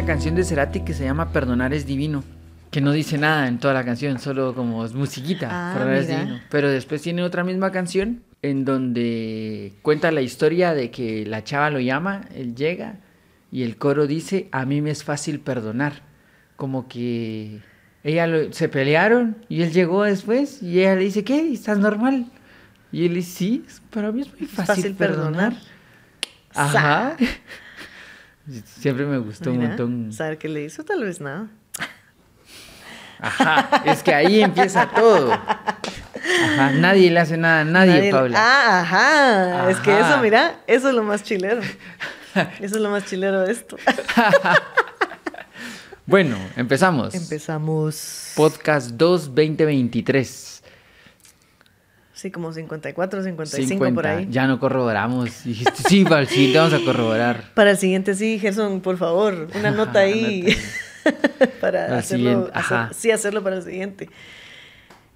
una canción de Cerati que se llama Perdonar es divino. Que no dice nada en toda la canción, solo como es musiquita. Ah, Perdonar es divino. Pero después tiene otra misma canción en donde cuenta la historia de que la chava lo llama, él llega y el coro dice, a mí me es fácil perdonar. Como que ella lo- se pelearon y él llegó después y ella le dice, ¿qué? ¿Estás normal? Y él dice, sí, para mí es muy fácil, fácil perdonar. perdonar. Ajá. Siempre me gustó un montón. ¿Saber qué le hizo? Tal vez nada. Ajá, es que ahí empieza todo. Ajá, nadie le hace nada a nadie, Nadie- Paula. Ah, ajá. Es que Ajá. eso, mira, eso es lo más chilero. Eso es lo más chilero de esto. Bueno, empezamos. Empezamos. Podcast 2 2023. Sí, como 54, 55 50. por ahí. Ya no corroboramos. Dijiste, sí, para el siguiente vamos a corroborar. Para el siguiente, sí, Gerson, por favor, una nota ahí. para hacerlo, hacer- sí, hacerlo para el siguiente.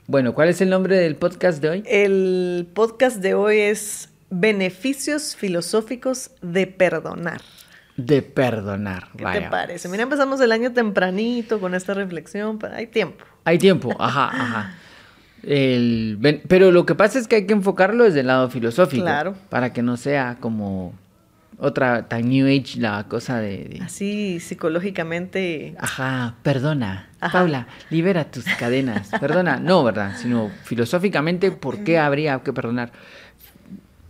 Bueno, ¿cuál es el nombre del podcast de hoy? El podcast de hoy es Beneficios filosóficos de perdonar. De perdonar. ¿Qué Vaya. te parece? Mira, empezamos el año tempranito con esta reflexión, hay tiempo. Hay tiempo, ajá, ajá. El, pero lo que pasa es que hay que enfocarlo desde el lado filosófico. Claro. Para que no sea como otra tan New Age la cosa de. de- Así psicológicamente. Ajá, perdona. Ajá. Paula, libera tus cadenas. Perdona, no, ¿verdad? Sino filosóficamente, ¿por qué habría que perdonar?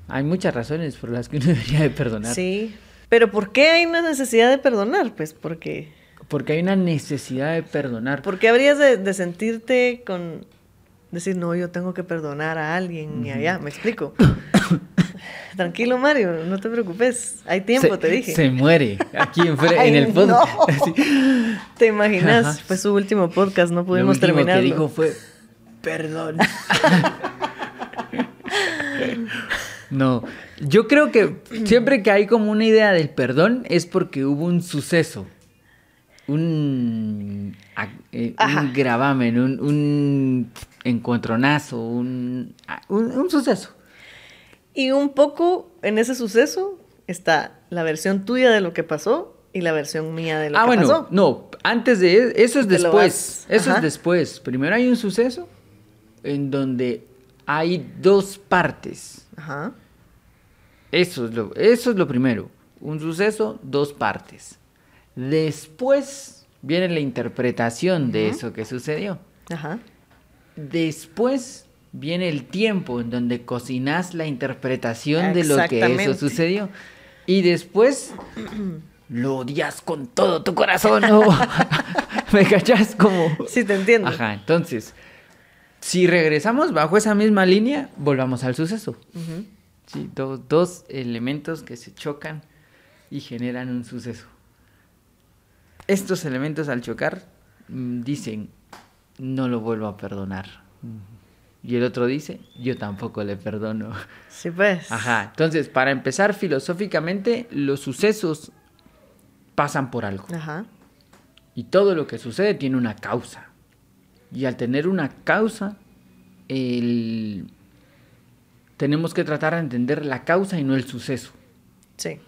Hay muchas razones por las que uno debería de perdonar. Sí. Pero ¿por qué hay una necesidad de perdonar? Pues porque. Porque hay una necesidad de perdonar. ¿Por qué habrías de, de sentirte con. Decir, no, yo tengo que perdonar a alguien y allá, me explico. Tranquilo, Mario, no te preocupes. Hay tiempo, Se- te dije. Se muere aquí enfre- Ay, en el podcast. no. ¿Te imaginas? Ajá. Fue su último podcast, no Lo pudimos último terminarlo. que dijo fue perdón. no, yo creo que siempre que hay como una idea del perdón es porque hubo un suceso, un, eh, un gravamen, un, un encontronazo, un, ah, un, un suceso. Y un poco en ese suceso está la versión tuya de lo que pasó y la versión mía de lo ah, que bueno, pasó. no, antes de e- eso es Te después. Eso ajá. es después. Primero hay un suceso en donde hay dos partes. Ajá. Eso es lo, eso es lo primero. Un suceso, dos partes. Después viene la interpretación de eso que sucedió. Ajá. Después viene el tiempo en donde cocinas la interpretación de lo que eso sucedió. Y después lo odias con todo tu corazón. ¿no? ¿Me cachas? Como... Sí, te entiendo. Ajá, entonces, si regresamos bajo esa misma línea, volvamos al suceso. Sí, do- dos elementos que se chocan y generan un suceso. Estos elementos al chocar mm, dicen, no lo vuelvo a perdonar. Y el otro dice, yo tampoco le perdono. Sí, pues. Ajá, entonces, para empezar filosóficamente, los sucesos pasan por algo. Ajá. Y todo lo que sucede tiene una causa. Y al tener una causa, el- tenemos que tratar de entender la causa y no el suceso. Sí.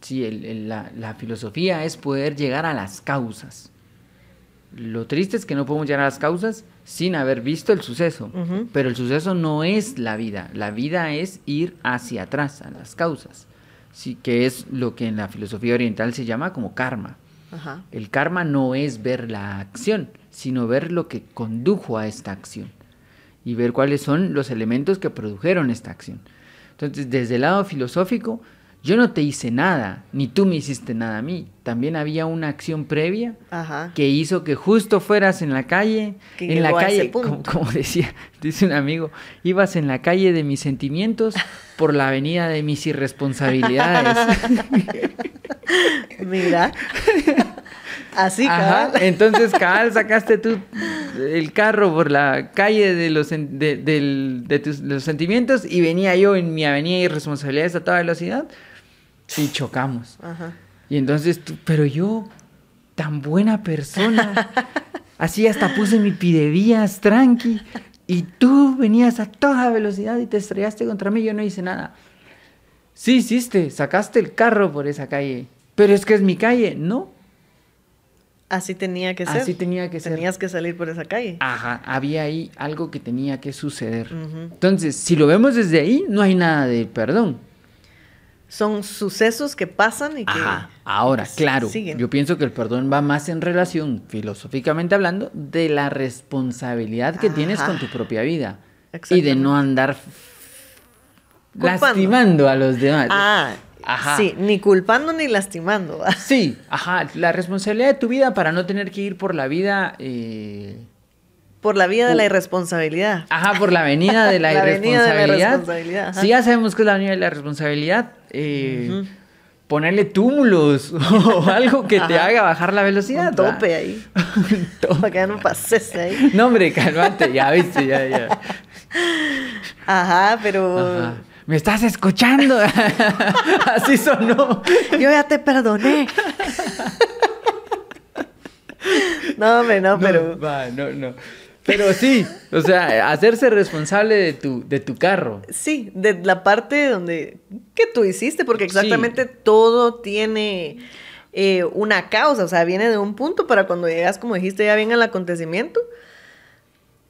Sí, el- el- la, la filosofía es poder llegar a las causas. Lo triste es que no podemos llegar a las causas sin haber visto el suceso. Pero el suceso no es la vida. La vida es ir hacia atrás, a las causas. Sí, que es lo que en la filosofía oriental se llama como karma. Ajá. El karma no es ver la acción, sino ver lo que condujo a esta acción y ver cuáles son los elementos que produjeron esta acción. Entonces, desde el lado filosófico, yo no te hice nada, ni tú me hiciste nada a mí. También había una acción previa Ajá. que hizo que justo fueras en la calle, Que en la calle, como, decía, dice un amigo, ibas en la calle de mis sentimientos por la avenida de mis irresponsabilidades. Mira. Así, Ajá, cabal. entonces cabal sacaste tú el carro por la calle de los, sen- de, tus, los sentimientos y venía yo en mi avenida de irresponsabilidades a toda velocidad y chocamos. Ajá. Y entonces tú, pero yo, tan buena persona, así hasta puse mi pidevías tranqui y tú venías a toda velocidad y te estrellaste contra mí, yo no hice nada. Sí hiciste, sacaste el carro por esa calle, pero es que es mi calle, no. Así tenía que ser. Así tenía que ser. Tenías que salir por esa calle. Ajá, había ahí algo que tenía que suceder. Entonces, si lo vemos desde ahí, no hay nada de perdón. Son sucesos que pasan y que... Ajá. Ahora, que claro, siguen. yo pienso que el perdón va más en relación, filosóficamente hablando, de la responsabilidad que tienes con tu propia vida. Y de no andar Culpando. lastimando a los demás. Ah, Ajá. sí, ni culpando ni lastimando. Sí, ajá, la responsabilidad de tu vida para no tener que ir por la vida, eh, Por la vía de la irresponsabilidad. ajá, por la avenida de la, La avenida de la irresponsabilidad. irresponsabilidad. Sí, ya sabemos que es la avenida de la responsabilidad. eh. Ponerle túmulos o algo que te Ajá. haga bajar la velocidad. Un tope ahí. Un tope. Para que no pases ahí. No, hombre, calmate, ya viste, ya, ya. Ajá, pero Ajá. ¿Me estás escuchando? Así sonó. yo ya te perdoné. no, hombre, no, pero... No, va, no, no. Pero sí, o sea, hacerse responsable de tu, de tu carro. Sí, de la parte donde... que tú hiciste? Porque Sí. exactamente todo tiene eh, una causa, o sea, viene de un punto para cuando llegas, como dijiste, ya bien al acontecimiento.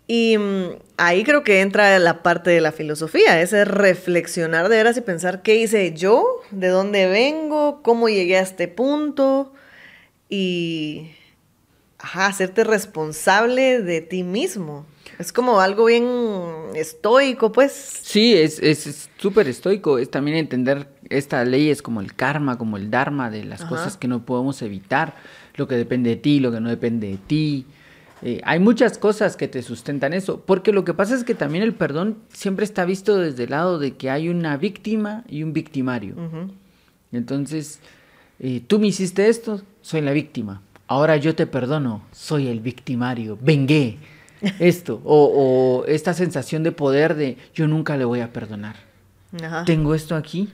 Y mm, ahí creo que entra la parte de la filosofía, ese reflexionar de veras y pensar qué hice yo, de dónde vengo, cómo llegué a este punto y ajá, hacerte responsable de ti mismo. Es como algo bien estoico, pues. Sí, es es- es súper estoico. Es también entender estas leyes como el karma, como el dharma, de las Ajá. cosas que no podemos evitar, lo que depende de ti, lo que no depende de ti. Eh, hay muchas cosas que te sustentan eso, porque lo que pasa es que también el perdón siempre está visto desde el lado de que hay una víctima y un victimario. Entonces, eh, tú me hiciste esto, soy la víctima. Ahora yo te perdono, soy el victimario. Vengué esto. O, o esta sensación de poder de yo nunca le voy a perdonar. Ajá. Tengo esto aquí,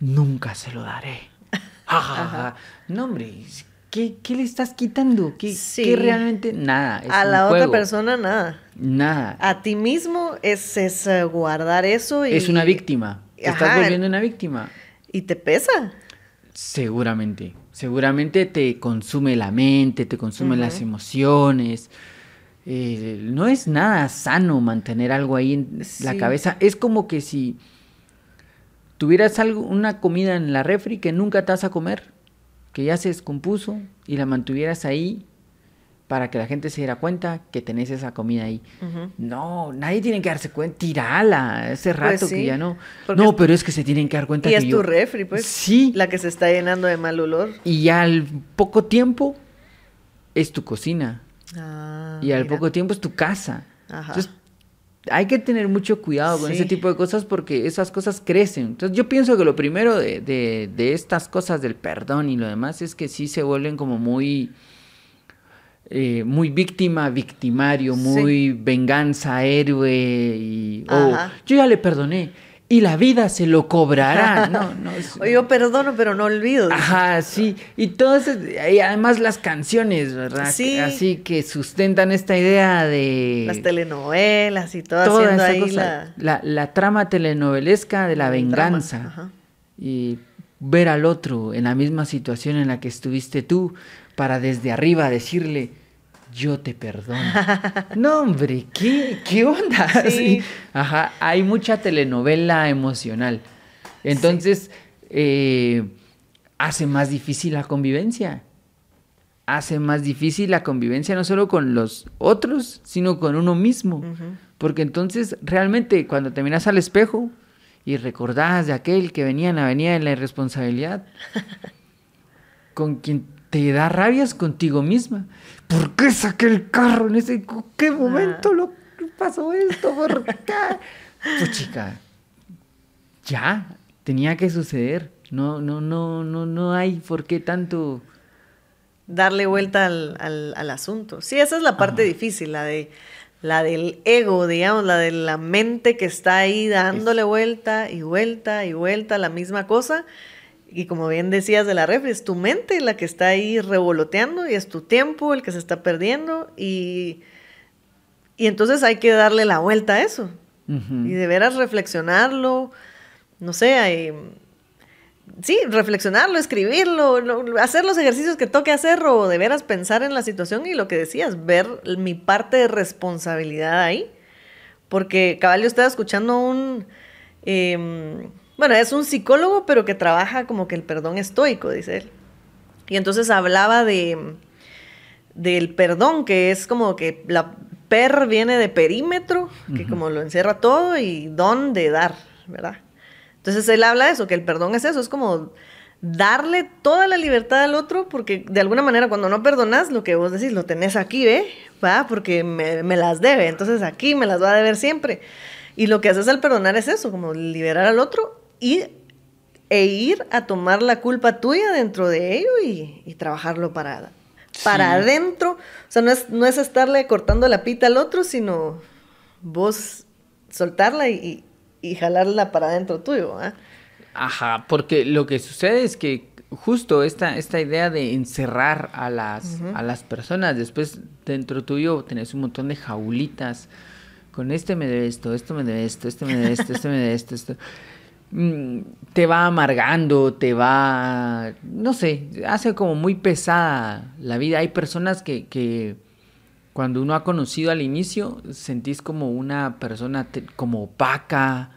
nunca se lo daré. Ja, ja, ja, ja. No, hombre, ¿qué, qué le estás quitando? ¿Qué, Sí. qué realmente? Nada. es a un la otra persona nada. Nada. A ti mismo es, es, eh, guardar eso y... Es una víctima. Te estás volviendo una víctima. Y te pesa. Seguramente, seguramente te consume la mente, te consume las emociones. Eh, no es nada sano mantener algo ahí en la cabeza. Es como que si tuvieras algo, una comida en la refri que nunca te vas a comer, que ya se descompuso y la mantuvieras ahí para que la gente se diera cuenta que tenés esa comida ahí. No, nadie tiene que darse cuenta. Tirala rato Pues que sí, ya no. No, pero es que se tienen que dar cuenta Y que es yo- tu refri, pues. Sí. La que se está llenando de mal olor. Y al poco tiempo es tu cocina. Ah, y al mira. poco tiempo es tu casa. Ajá. Entonces, hay que tener mucho cuidado con Sí. ese tipo de cosas porque esas cosas crecen. Entonces, yo pienso que lo primero de, de- de estas cosas del perdón y lo demás es que sí se vuelven como muy. Eh, muy víctima, victimario, Sí. muy venganza, héroe y o Ajá. yo ya le perdoné y la vida se lo cobrará. No, no, es- O yo perdono, pero no olvido. Ajá, sí. Y todas, y además las canciones, ¿verdad? Sí. Así que sustentan esta idea de... Las telenovelas y todo toda haciendo esa ahí cosa, la... la... la trama telenovelesca de la el venganza. Ajá. Y ver al otro en la misma situación en la que estuviste tú para desde arriba decirle, yo te perdono. no, hombre, ¿qué, qué onda? Sí. Sí. Ajá, hay mucha telenovela emocional. Entonces, eh, hace más difícil la convivencia. Hace más difícil la convivencia no solo con los otros, sino con uno mismo. Porque entonces, realmente, cuando te miras al espejo y recordás de aquel que venía en la avenida de la irresponsabilidad, con quien te da rabias contigo misma. ¿Por qué saqué el carro en ese... ¿Qué momento lo pasó esto? ¿Por qué? Pues chica, ya, tenía que suceder. No, no, no, no, no hay por qué tanto... Darle vuelta al, al- al asunto. Sí, esa es la parte difícil, la de la del ego, digamos, la de la mente que está ahí dándole vuelta y vuelta y vuelta a la misma cosa. Y como bien decías de la refri, es tu mente la que está ahí revoloteando y es tu tiempo el que se está perdiendo. Y, y entonces hay que darle la vuelta a eso. Y de veras reflexionarlo, no sé, hay- sí, reflexionarlo, escribirlo, hacer los ejercicios que toque hacer o de veras pensar en la situación y lo que decías, ver mi parte de responsabilidad ahí. Porque cabal, yo estaba escuchando un... Em, bueno, es un psicólogo, pero que trabaja como que el perdón estoico, dice él. Y entonces hablaba de del perdón, que es como que la per viene de perímetro, que como lo encierra todo, y don de dar, ¿verdad? Entonces él habla de eso, que el perdón es eso, es como darle toda la libertad al otro, porque de alguna manera cuando no perdonas, lo que vos decís, lo tenés aquí, ¿ve? ¿Va? Porque me, me las debe, entonces aquí me las va a deber siempre. Y lo que haces al perdonar es eso, como liberar al otro y, e ir a tomar la culpa tuya dentro de ello y, y trabajarlo para para adentro. O sea, no es, no es estarle cortando la pita al otro, sino vos soltarla y, y, jalarla para adentro tuyo. Ajá, porque lo que sucede es que justo esta, esta idea de encerrar a las, a las personas, después dentro tuyo tenés un montón de jaulitas. Con este me debe esto, esto me debe esto, este me debe esto, este me debe esto, esto. Mm, te va amargando, te va, no sé, hace como muy pesada la vida. Hay personas que, que cuando uno ha conocido al inicio, sentís como una persona como opaca,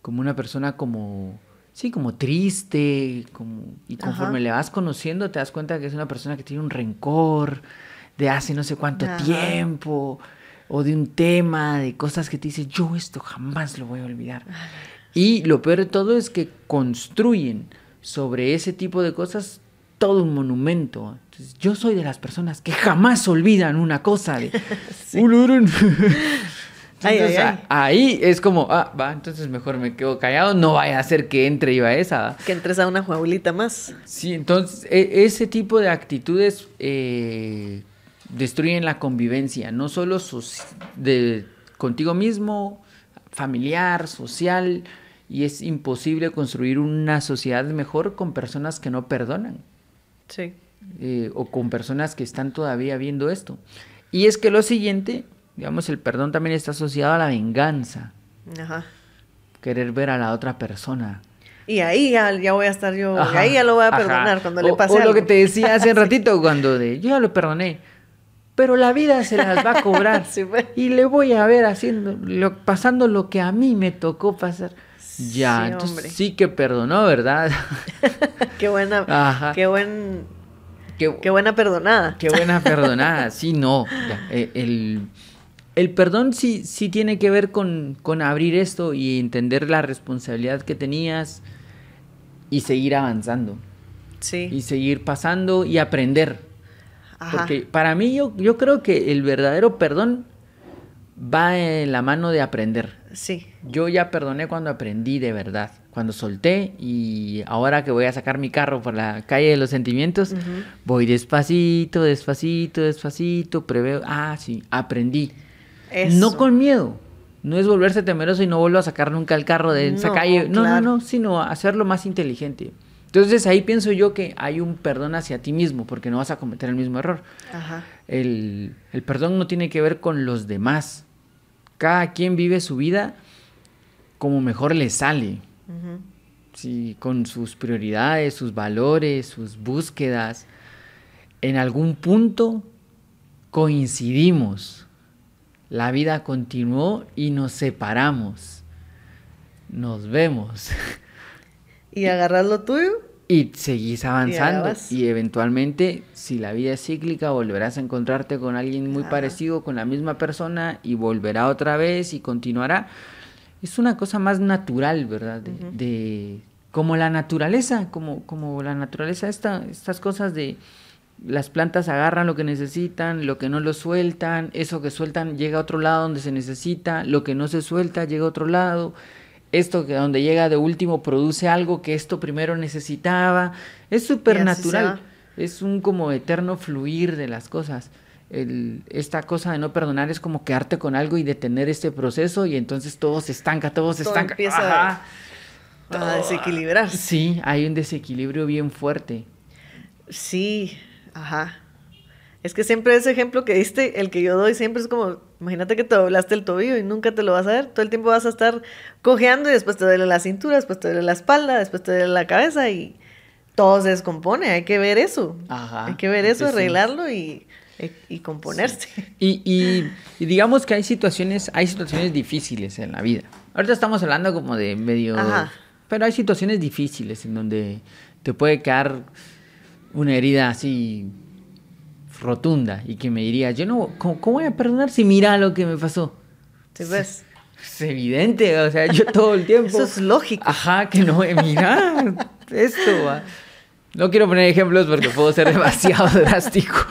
como una persona como, sí, como triste, como, y conforme le vas conociendo te das cuenta que es una persona que tiene un rencor de hace no sé cuánto tiempo, o de un tema, de cosas que te dice, yo esto jamás lo voy a olvidar. Y lo peor de todo es que construyen sobre ese tipo de cosas todo un monumento. yo soy de las personas que jamás olvidan una cosa. De, ahí es como, ah, va, entonces mejor me quedo callado, no vaya a ser que entre yo a esa. Que entres a una jaulita más. Sí, entonces e, ese tipo de actitudes eh, destruyen la convivencia, no solo de, contigo mismo, familiar, social, y es imposible construir una sociedad mejor con personas que no perdonan. Sí. Eh, o con personas que están todavía viendo esto. Y es que lo siguiente, digamos, el perdón también está asociado a la venganza. Ajá. Querer ver a la otra persona. Y ahí ya, voy a estar yo, y ahí ya lo voy a perdonar cuando le pase o lo que te decía hace un ratito, cuando de, yo ya lo perdoné, pero la vida se las va a cobrar. Pues. Y le voy a ver haciendo, lo, pasando lo que a mí me tocó pasar. Ya, sí, entonces sí que perdonó, ¿verdad? qué buena, qué buen, qué, buena perdonada. Qué buena perdonada, sí, no. Eh, el, perdón sí, sí tiene que ver con, con abrir esto y entender la responsabilidad que tenías y seguir avanzando. Sí. Y seguir pasando y aprender. Porque para mí yo, yo creo que el verdadero perdón va en la mano de aprender. Sí. Yo ya perdoné cuando aprendí de verdad, cuando solté y ahora que voy a sacar mi carro por la calle de los sentimientos, voy despacito, despacito, despacito, preveo, ah, sí, aprendí. No con miedo. No es volverse temeroso y no vuelvo a sacar nunca el carro de esa calle. No, no, no, sino hacerlo más inteligente. Entonces ahí pienso yo que hay un perdón hacia ti mismo, porque no vas a cometer el mismo error. El, el perdón no tiene que ver con los demás, cada quien vive su vida como mejor le sale. con sus prioridades, sus valores, sus búsquedas. En algún punto coincidimos. La vida continuó y nos separamos. Nos vemos. ¿Y agarras lo tuyo? Y seguís avanzando. Y, eventualmente, si la vida es cíclica, volverás a encontrarte con alguien muy parecido, con la misma persona, y volverá otra vez y continuará. Es una cosa más natural, ¿verdad? De, como la naturaleza, como, como la naturaleza, esta, estas cosas de las plantas agarran lo que necesitan, lo que no lo sueltan, eso que sueltan llega a otro lado donde se necesita, lo que no se suelta llega a otro lado esto que donde llega de último produce algo que esto primero necesitaba. Es súper natural. Es un como eterno fluir de las cosas. El, esta cosa de no perdonar es como quedarte con algo y detener este proceso y entonces todo se estanca, todo se estanca. Empieza a desequilibrar. Sí, hay un desequilibrio bien fuerte. Sí, ajá. Es que siempre ese ejemplo que diste, el que yo doy siempre es como Imagínate que te doblaste el tobillo y nunca te lo vas a ver. Todo el tiempo vas a estar cojeando y después te duele la cintura, después te duele la espalda, después te duele la cabeza y todo se descompone. Hay que ver eso. Ajá. Hay que ver eso, sí. arreglarlo y, y componerse. Y, y- y digamos que hay situaciones, hay situaciones difíciles en la vida. Ahorita estamos hablando como de medio... Ajá. Pero hay situaciones difíciles en donde te puede quedar una herida así rotunda y que me diría, yo no, ¿cómo, cómo voy a perdonar si mira lo que me pasó? ¿Sí ves? Es evidente, o sea, yo todo el tiempo... Eso es lógico. Ajá, que no, eh, mira, esto va. No quiero poner ejemplos porque puedo ser demasiado drástico.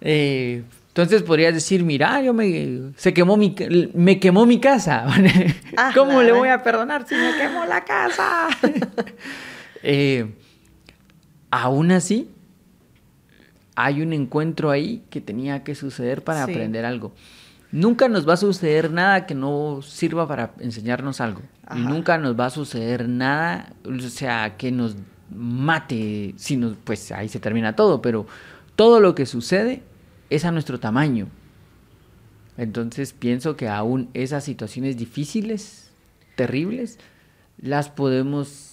Eh, entonces podrías decir, mira, yo me se quemó mi me quemó mi casa. Ah, ¿Cómo le voy a perdonar si me quemó la casa? Eh, aún así, hay un encuentro ahí que tenía que suceder para Sí. aprender algo. Nunca nos va a suceder nada que no sirva para enseñarnos algo. Ajá. nunca nos va a suceder nada, o sea, que nos mate, si nos, pues ahí se termina todo, pero todo lo que sucede es a nuestro tamaño. Entonces pienso que aún esas situaciones difíciles, terribles, las podemos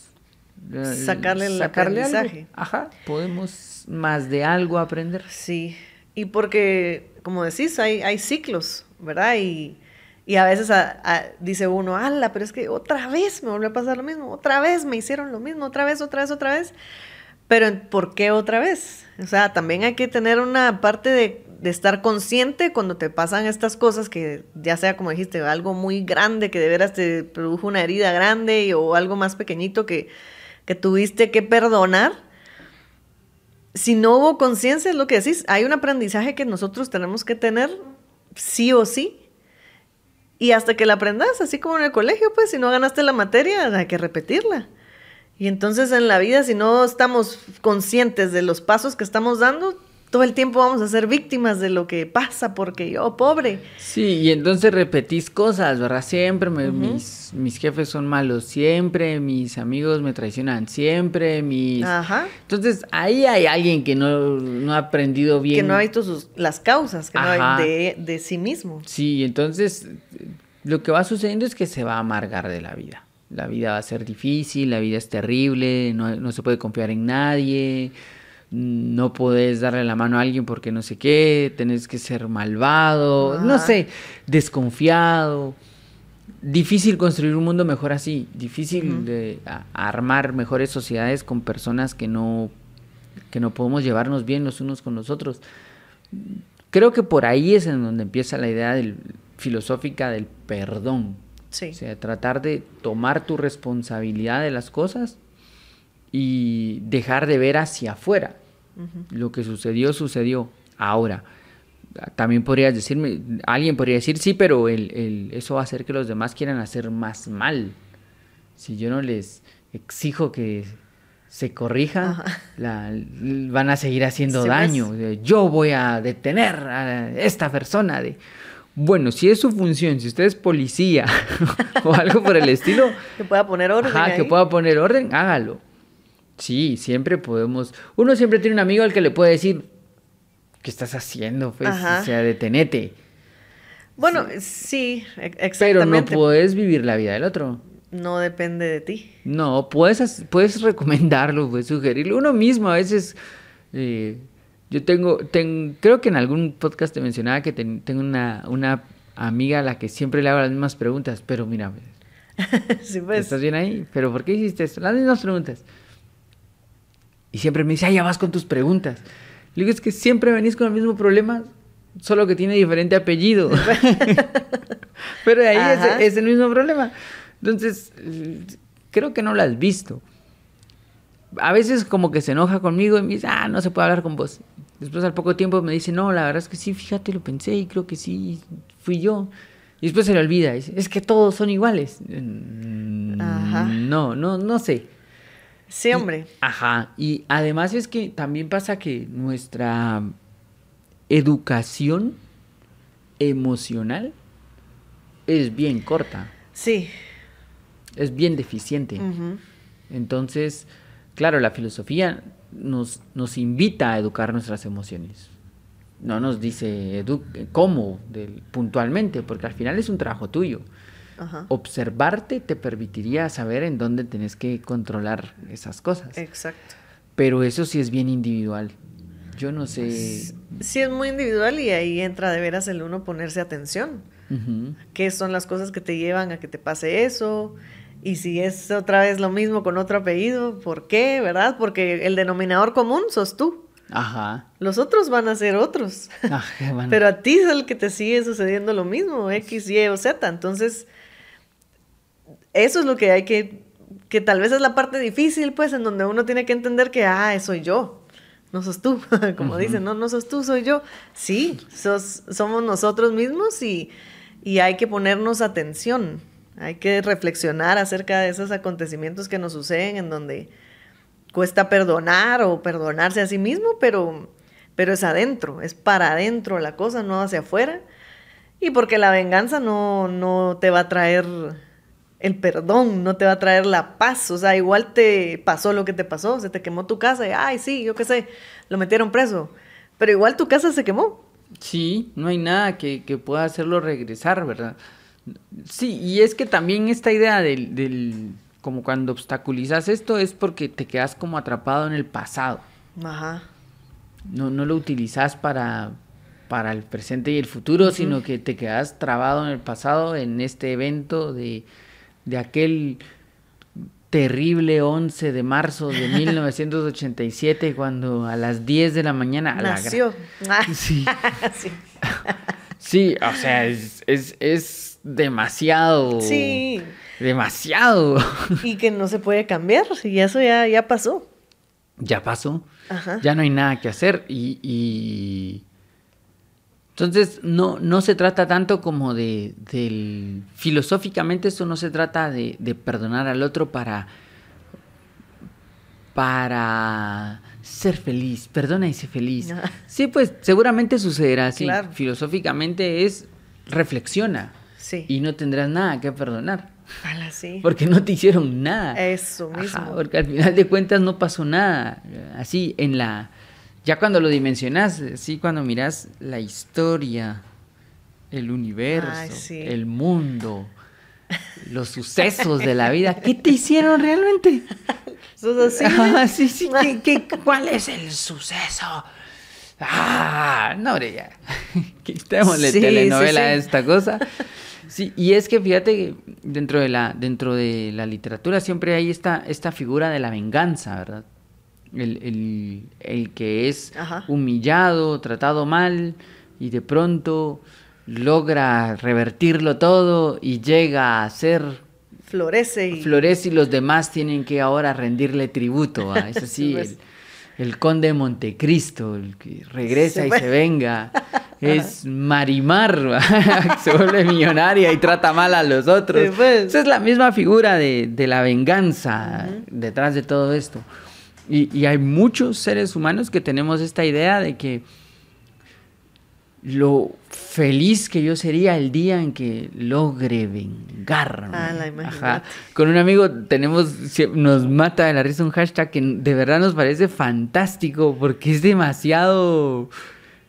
Sacarle el algo. aprendizaje. Ajá, podemos más de algo aprender. Sí, y porque, como decís, hay, hay ciclos, ¿verdad? Y, y a veces a- a- dice uno, ala, pero es que otra vez me volvió a pasar lo mismo, otra vez me hicieron lo mismo, otra vez, otra vez, otra vez. Pero ¿en- ¿por qué otra vez? O sea, también hay que tener una parte de, de estar consciente cuando te pasan estas cosas, que ya sea, como dijiste, algo muy grande, que de veras te produjo una herida grande y- o algo más pequeñito que, que tuviste que perdonar si no hubo conciencia, es lo que decís, hay un aprendizaje que nosotros tenemos que tener sí o sí. Y hasta que la aprendas, así como en el colegio, pues si no ganaste la materia, hay que repetirla. Y entonces en la vida, si no estamos conscientes de los pasos que estamos dando, todo el tiempo vamos a ser víctimas de lo que pasa porque yo, pobre. Sí, y entonces repetís cosas, ¿verdad? Siempre me- mis, mis jefes son malos, siempre mis amigos me traicionan, siempre mis... Ajá. Entonces ahí hay alguien que no, no ha aprendido bien. Que no ha visto sus, las causas, que no hay de, de sí mismo. Sí, entonces lo que va sucediendo es que se va a amargar de la vida. La vida va a ser difícil, la vida es terrible, no, no se puede confiar en nadie, no puedes darle la mano a alguien porque no sé qué, tenés que ser malvado, no sé, desconfiado. Difícil construir un mundo mejor así, difícil de armar mejores sociedades con personas que no, que no podemos llevarnos bien los unos con los otros. Creo que por ahí es en donde empieza la idea del- filosófica del perdón. Sí. O sea, tratar de tomar tu responsabilidad de las cosas y dejar de ver hacia afuera. Lo que sucedió, sucedió. Ahora, también podrías decirme, alguien podría decir, sí, pero el, el- eso va a hacer que los demás quieran hacer más mal. Si yo no les exijo que se corrijan, la- van a seguir haciendo pues. daño. Yo voy a detener a esta persona de... Bueno, si es su función, si usted es policía o algo por el estilo, Que pueda poner orden. Ajá, que pueda poner orden, hágalo. Sí, siempre podemos. Uno siempre tiene un amigo al que le puede decir, ¿qué estás haciendo? Pues, Ajá. o sea, detenete. Bueno, sí, e- Pero exactamente. no puedes vivir la vida del otro. no depende de ti. No, puedes, puedes recomendarlo, puedes sugerirlo. Uno mismo a veces. eh, yo tengo, ten- creo que en algún podcast te mencionaba que ten- tengo una, una amiga a la que siempre le hago las mismas preguntas, pero mira, sí, pues. ¿Estás bien ahí? ¿Pero por qué hiciste esto? Las mismas preguntas. Y siempre me dice, ah, ya vas con tus preguntas. Le digo, es que siempre venís con el mismo problema, solo que tiene diferente apellido. Pero de ahí es, es el mismo problema. Entonces, creo que no lo has visto. A veces como que se enoja conmigo y me dice, ah, no se puede hablar con vos. Después al poco tiempo me dice, no, la verdad es que sí, fíjate, lo pensé y creo que sí, fui yo. Y después se le olvida, dice, es que todos son iguales. Mm, Ajá. No, no, no sé. Sí, hombre. Ajá, y además es que también pasa que nuestra educación emocional es bien corta, Sí. es bien deficiente. Entonces, claro, la filosofía nos, nos invita a educar nuestras emociones. no nos dice edu- cómo puntualmente, porque al final es un trabajo tuyo. Ajá. Observarte te permitiría saber en dónde tenés que controlar esas cosas. Exacto. Pero eso sí es bien individual. Yo no sé. Sí, es muy individual y ahí entra de veras el uno ponerse atención. ¿Qué son las cosas que te llevan a que te pase eso? Y si es otra vez lo mismo con otro apellido, ¿por qué? ¿Verdad? Porque el denominador común sos tú. Ajá. Los otros van a ser otros. Ajá, bueno. Pero a ti es el que te sigue sucediendo lo mismo, X, Y o Z. Entonces, eso es lo que hay que, que tal vez es la parte difícil, pues, en donde uno tiene que entender que, ah, soy yo, no sos tú. Como dicen, no, no sos tú, soy yo. Sí, sos, somos nosotros mismos y, y hay que ponernos atención. Hay que reflexionar acerca de esos acontecimientos que nos suceden en donde cuesta perdonar o perdonarse a sí mismo, pero, pero es adentro, es para adentro la cosa, no hacia afuera. Y porque la venganza no, no te va a traer el perdón, no te va a traer la paz. O sea, igual te pasó lo que te pasó, se te quemó tu casa y, ay, sí, yo qué sé, lo metieron preso. Pero igual tu casa se quemó. Sí, no hay nada que, que pueda hacerlo regresar, ¿verdad? Sí, y es que también esta idea del, del, como cuando obstaculizas esto es porque te quedas como atrapado en el pasado. Ajá. No, no lo utilizas para, para el presente y el futuro, sino que te quedas trabado en el pasado, en este evento de, de aquel terrible 11 de marzo de 1987, cuando a las 10 de la mañana... a la Nació. Ah, Sí. sí. Sí, o sea, es, es, es demasiado. Sí. Demasiado. Y que no se puede cambiar, y eso ya, ya pasó. Ya pasó. Ajá. Ya no hay nada que hacer. Y. y- Entonces, no, no se trata tanto como de. Del... Filosóficamente, eso no se trata de, de perdonar al otro para. Para ser feliz. Perdona y sé feliz. Sí, pues seguramente sucederá así. Claro. Filosóficamente es. Reflexiona. Sí. Y no tendrás nada que perdonar. Ala, sí. Porque no te hicieron nada. Eso Ajá, mismo. porque al final de cuentas no pasó nada. Así en la. Ya cuando lo dimensionas, así cuando miras la historia, el universo, Ay, sí. el mundo, los sucesos de la vida, ¿qué te hicieron realmente? Sos así. Ah, sí, sí, ¿qué- qué- cuál es el suceso? Ah, no, hombre, ya. Quitémosle Sí, telenovela sí, sí. a esta cosa. Sí, y es que fíjate que dentro de la, dentro de la literatura siempre hay esta, esta figura de la venganza, ¿verdad? El, el- el que es Ajá. humillado, tratado mal, y de pronto logra revertirlo todo y llega a ser Florece y. florece y los demás tienen que ahora rendirle tributo. Es así, Sí, el, el conde de Montecristo, el que regresa Se y se venga. Es Marimar, se vuelve millonaria y trata mal a los otros. Esa es la misma figura de, de la venganza detrás de todo esto. Y, y hay muchos seres humanos que tenemos esta idea de que lo feliz que yo sería el día en que logre vengarme. Ala, imagínate. Ajá. Con un amigo tenemos, nos mata de la risa un hashtag que de verdad nos parece fantástico porque es demasiado,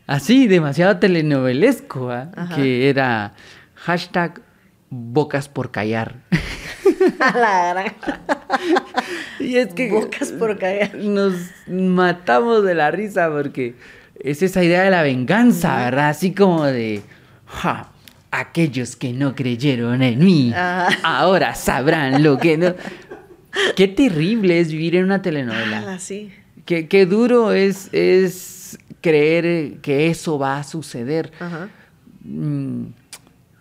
así, demasiado telenovelesco, ¿ah? Que era hashtag bocas por callar. A la gran. y es que Bocas por callar. nos matamos de la risa porque es esa idea de la venganza, ¿verdad? Así como de, "Ja, aquellos que no creyeron en mí, Ajá. ahora sabrán lo que no... Qué terrible es vivir en una telenovela. Ala, sí. Qué, qué duro es, es creer que eso va a suceder. Ajá. Mm,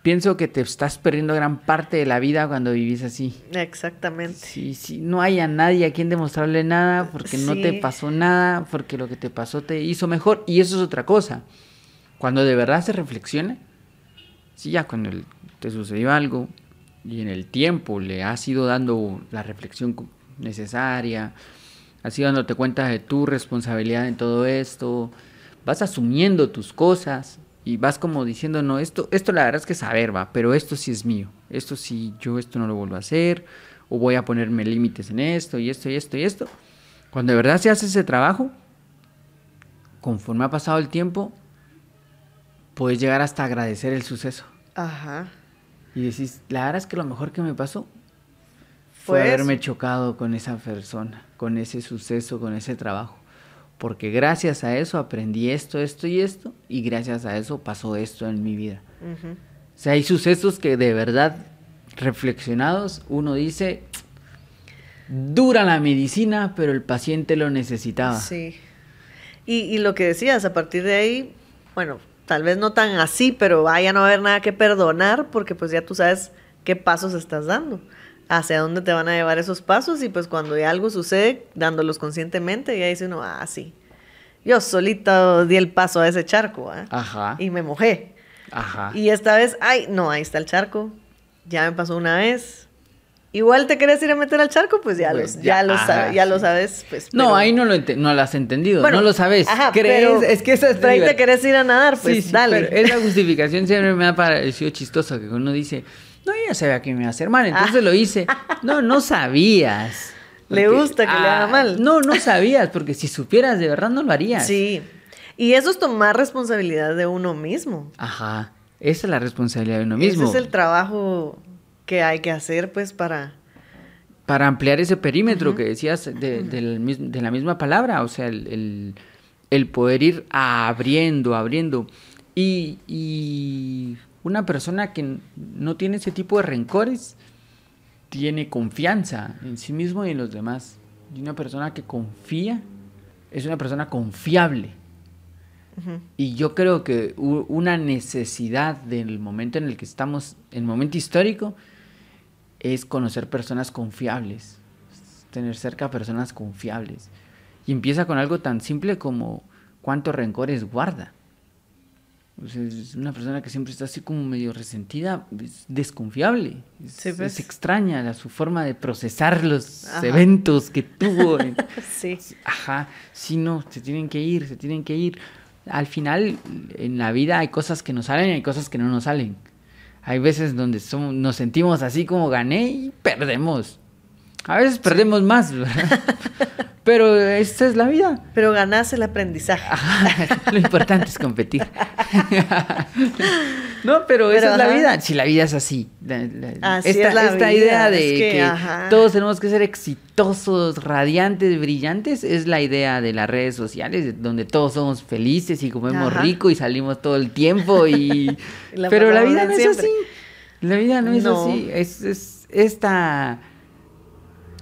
pienso que te estás perdiendo gran parte de la vida cuando vivís así. Exactamente. Sí, sí, no hay a nadie a quien demostrarle nada porque no te Sí. pasó nada, porque lo que te pasó te hizo mejor. Y eso es otra cosa. Cuando de verdad se reflexiona, sí, ya cuando te sucedió algo y en el tiempo le has ido dando la reflexión necesaria, has ido dándote cuenta de tu responsabilidad en todo esto, vas asumiendo tus cosas y vas como diciendo, no, esto, esto la verdad es que saber va, pero esto sí es mío, esto sí, yo esto no lo vuelvo a hacer, o voy a ponerme límites en esto y esto y esto y esto. Cuando de verdad se hace ese trabajo, conforme ha pasado el tiempo, puedes llegar hasta agradecer el suceso. Ajá. Y decís, la verdad es que lo mejor que me pasó Fue fue haberme eso. chocado con esa persona, con ese suceso, con ese trabajo. Porque gracias a eso aprendí esto, esto y esto, y gracias a eso pasó esto en mi vida. O sea, hay sucesos que de verdad, reflexionados, uno dice, dura la medicina, pero el paciente lo necesitaba. Sí. Y, y lo que decías, a partir de ahí, bueno, tal vez no tan así, pero vaya no va a haber nada que perdonar porque pues ya tú sabes qué pasos estás dando, hacia dónde te van a llevar esos pasos y pues cuando ya algo sucede, dándolos conscientemente, ya dice uno, ah, sí, yo solito di el paso a ese charco ¿ah? Ajá. y me mojé. Ajá. Y esta vez, ay, no, ahí está el charco, ya me pasó una vez. Igual te querés ir a meter al charco, pues ya, Pues lo, ya, ya, lo, ajá, ya lo sabes. Pues, No, pero- ahí no lo, no lo has entendido, Bueno, no lo sabes. ajá, Crees, pero- es que esa es ahí te querés ir a nadar, pues Sí, sí, dale. pero esa justificación siempre me ha parecido chistosa, que uno dice, no, yo ya sabía que me iba a hacer mal, entonces lo hice. No, no sabías. Le gusta que le haga mal. No, no sabías, porque si supieras, de verdad no lo harías. Sí. Y eso es tomar responsabilidad de uno mismo. Ajá, esa es la responsabilidad de uno mismo. Ese es el trabajo que hay que hacer, pues, para... Para ampliar ese perímetro que decías de, la misma palabra, o sea, el, el- el poder ir abriendo, abriendo. Y, y una persona que no tiene ese tipo de rencores, tiene confianza en sí mismo y en los demás. Y una persona que confía es una persona confiable. Y yo creo que una necesidad del momento en el que estamos, en el momento histórico, es conocer personas confiables, tener cerca personas confiables. Y empieza con algo tan simple como cuántos rencores guarda. Sea, es una persona que siempre está así como medio resentida, es desconfiable, es, Sí, pues. es extraña la, su forma de procesar los Ajá. eventos que tuvo. Sí. Ajá, sí, no, se tienen que ir, se tienen que ir. Al final, en la vida hay cosas que nos salen y hay cosas que no nos salen. Hay veces donde somos, nos sentimos así como gané y perdemos. A veces perdemos más, ¿verdad? Pero esta es la vida. Pero ganás el aprendizaje. Ajá, lo importante es competir. no, pero, esa es la vida. Si la vida es así. La- la- Así esta es la esta vida, idea de es que, todos tenemos que ser exitosos, radiantes, brillantes, es la idea de las redes sociales, donde todos somos felices y comemos Ajá. rico y salimos todo el tiempo. Y... Pero la vida no es así. La vida no es No. así. Es, es esta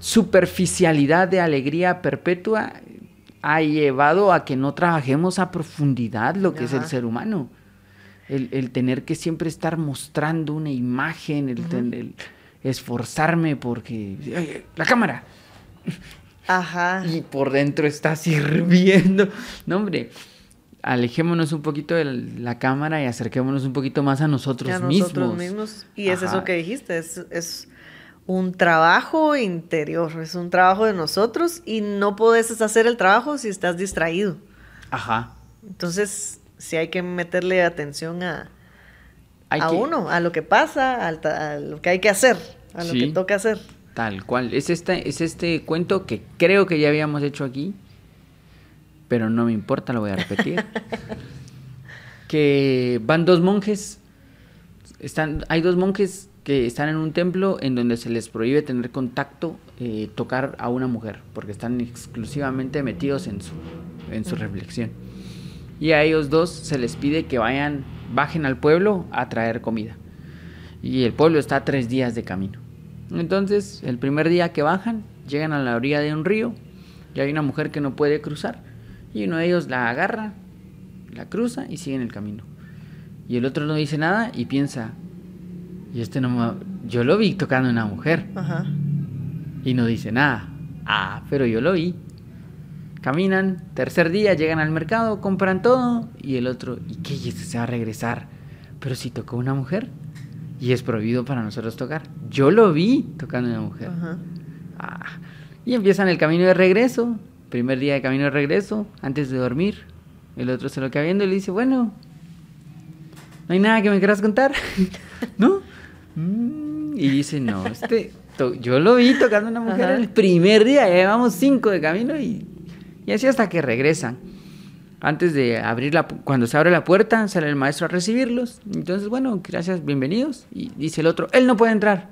superficialidad de alegría perpetua ha llevado a que no trabajemos a profundidad lo que es el ser humano. El, el tener que siempre estar mostrando una imagen, el, ten- el esforzarme porque... "Ay, ay, la cámara. Ajá. Y por dentro está sirviendo. No, hombre, alejémonos un poquito de la cámara y acerquémonos un poquito más a nosotros, a nosotros mismos. mismos. Y es eso que dijiste, es, es un trabajo interior, es un trabajo de nosotros y no puedes hacer el trabajo si estás distraído. Ajá. Entonces, sí hay que meterle atención a, Hay a que- uno, a lo que pasa, a lo que hay que hacer, a lo Sí. que toca hacer. Tal cual. Es este, es este cuento que creo que ya habíamos hecho aquí, pero no me importa, lo voy a repetir. que van dos monjes, están, hay dos monjes que están en un templo en donde se les prohíbe tener contacto, eh, tocar a una mujer, porque están exclusivamente metidos en su, en su reflexión. Y a ellos dos se les pide que vayan, bajen al pueblo a traer comida. Y el pueblo está a tres días de camino. Entonces, el primer día que bajan, llegan a la orilla de un río y hay una mujer que no puede cruzar. Y uno de ellos la agarra, la cruza y siguen el camino. Y el otro no dice nada y piensa, y este no me- yo lo vi tocando a una mujer Ajá. y no dice nada. Ah, pero yo lo vi. Caminan, tercer día, llegan al mercado, compran todo y el otro, ¿y qué? ¿Y este se va a regresar? Pero si tocó una mujer y es prohibido para nosotros tocar. Yo lo vi tocando a una mujer. Ajá. Ah, y empiezan el camino de regreso. Primer día de camino de regreso, antes de dormir. El otro se lo queda viendo y le dice, bueno, no hay nada que me quieras contar, ¿no? Mm, Y dice, no, este, to- yo lo vi tocando a una mujer Ajá. el primer día, ya llevamos cinco de camino y, y así hasta que regresan. Antes de abrir la, cuando se abre la puerta, sale el maestro a recibirlos. Entonces, bueno, gracias, bienvenidos. Y dice el otro, él no puede entrar.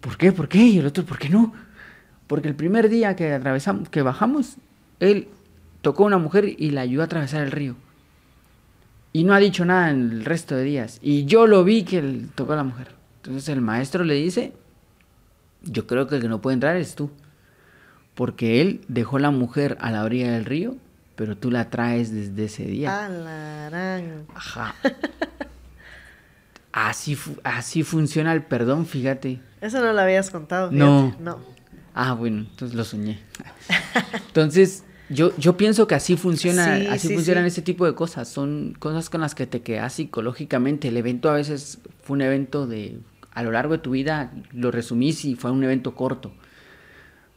¿Por qué? ¿Por qué? Y el otro, ¿por qué no? Porque el primer día que atravesamos, que bajamos, él tocó a una mujer y la ayudó a atravesar el río. Y no ha dicho nada en el resto de días. Y yo lo vi que él tocó a la mujer. Entonces el maestro le dice, yo creo que el que no puede entrar es tú. Porque él dejó la mujer a la orilla del río, pero tú la traes desde ese día. Alarán. Ajá. Así, fu- así funciona el perdón, fíjate. Eso no lo habías contado. No. fíjate. No. Ah, bueno, entonces lo soñé. Entonces, yo, yo pienso que así funciona, Sí, así sí, funcionan sí. este tipo de cosas. Son cosas con las que te quedas psicológicamente. El evento a veces fue un evento de, a lo largo de tu vida, lo resumís y fue un evento corto.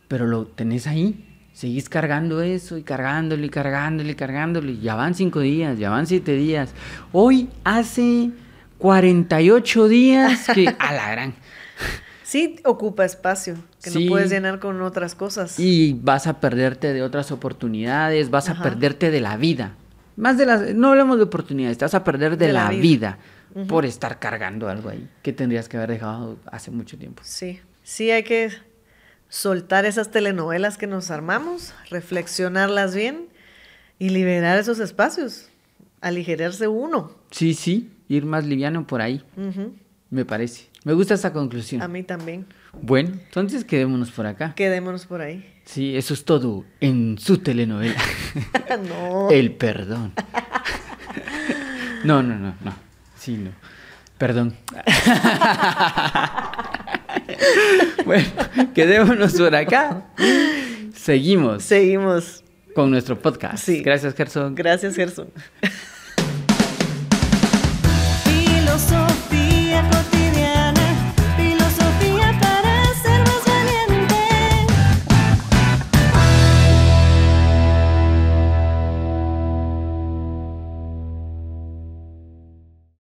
Pero lo tenés ahí, seguís cargando eso y cargándolo y cargándolo y cargándolo. Y ya van cinco días, ya van siete días. Hoy hace 48 días que... A la gran. Sí, ocupa espacio, que Sí. no puedes llenar con otras cosas. Y vas a perderte de otras oportunidades, vas Ajá. a perderte de la vida. Más de las, no hablemos de oportunidades, te vas a perder de, De la la, vida. vida, por estar cargando algo ahí que tendrías que haber dejado hace mucho tiempo. Sí, sí hay que soltar esas telenovelas que nos armamos, reflexionarlas bien y liberar esos espacios, aligerarse uno. Sí, sí, ir más liviano por ahí, me parece. Me gusta esa conclusión. A mí también. Bueno, entonces quedémonos por acá. Quedémonos por ahí. Sí, eso es todo en su telenovela. no. El perdón. No, no, no, no. Sí, no. Perdón. bueno, quedémonos por acá. Seguimos Seguimos. con nuestro podcast. Sí. Gracias, Gerson. Gracias, Gerson.